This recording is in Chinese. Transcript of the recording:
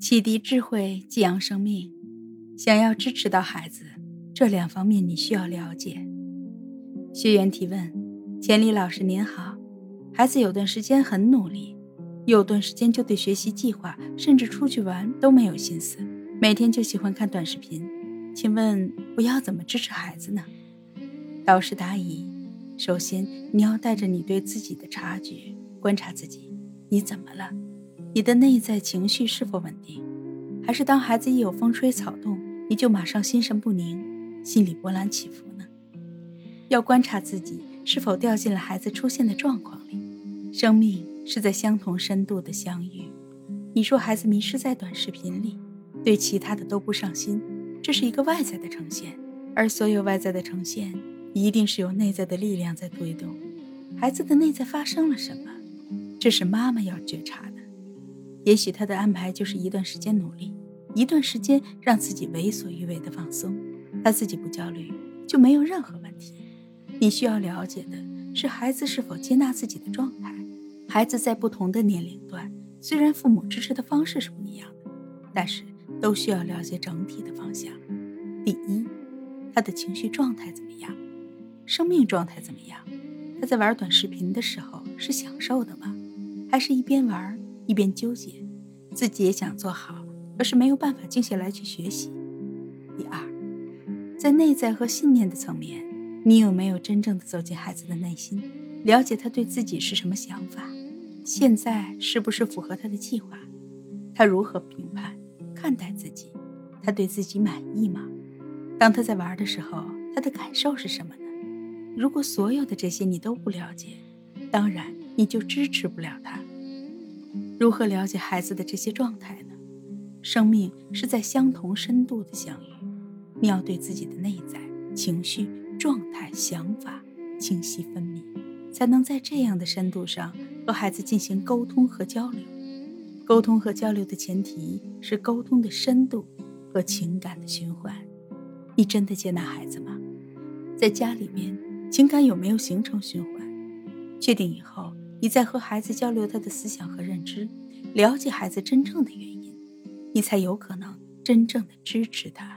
启迪智慧，寄养生命。想要支持到孩子，这两方面你需要了解。学员提问：钱理老师您好，孩子有段时间很努力，有段时间就对学习计划，甚至出去玩都没有心思，每天就喜欢看短视频。请问我要怎么支持孩子呢？导师答疑：首先你要带着你对自己的察觉，观察自己，你怎么了？你的内在情绪是否稳定，还是当孩子一有风吹草动，你就马上心神不宁，心里波澜起伏呢？要观察自己是否掉进了孩子出现的状况里。生命是在相同深度的相遇。你说孩子迷失在短视频里，对其他的都不上心，这是一个外在的呈现，而所有外在的呈现，一定是有内在的力量在推动。孩子的内在发生了什么？这是妈妈要觉察的。也许他的安排就是一段时间努力，一段时间让自己为所欲为的放松，他自己不焦虑，就没有任何问题。你需要了解的是孩子是否接纳自己的状态。孩子在不同的年龄段，虽然父母支持的方式是不一样的，但是都需要了解整体的方向。第一，他的情绪状态怎么样？生命状态怎么样？他在玩短视频的时候是享受的吗？还是一边玩？一边纠结，自己也想做好，可是没有办法静下来去学习。第二，在内在和信念的层面，你有没有真正的走进孩子的内心，了解他对自己是什么想法？现在是不是符合他的计划？他如何评判、看待自己？他对自己满意吗？当他在玩的时候，他的感受是什么呢？如果所有的这些你都不了解，当然你就支持不了他。如何了解孩子的这些状态呢？生命是在相同深度的相遇，你要对自己的内在情绪状态、想法清晰分明，才能在这样的深度上和孩子进行沟通和交流。沟通和交流的前提是沟通的深度和情感的循环。你真的接纳孩子吗？在家里面，情感有没有形成循环？确定以后。你再和孩子交流他的思想和认知，了解孩子真正的原因，你才有可能真正的支持他。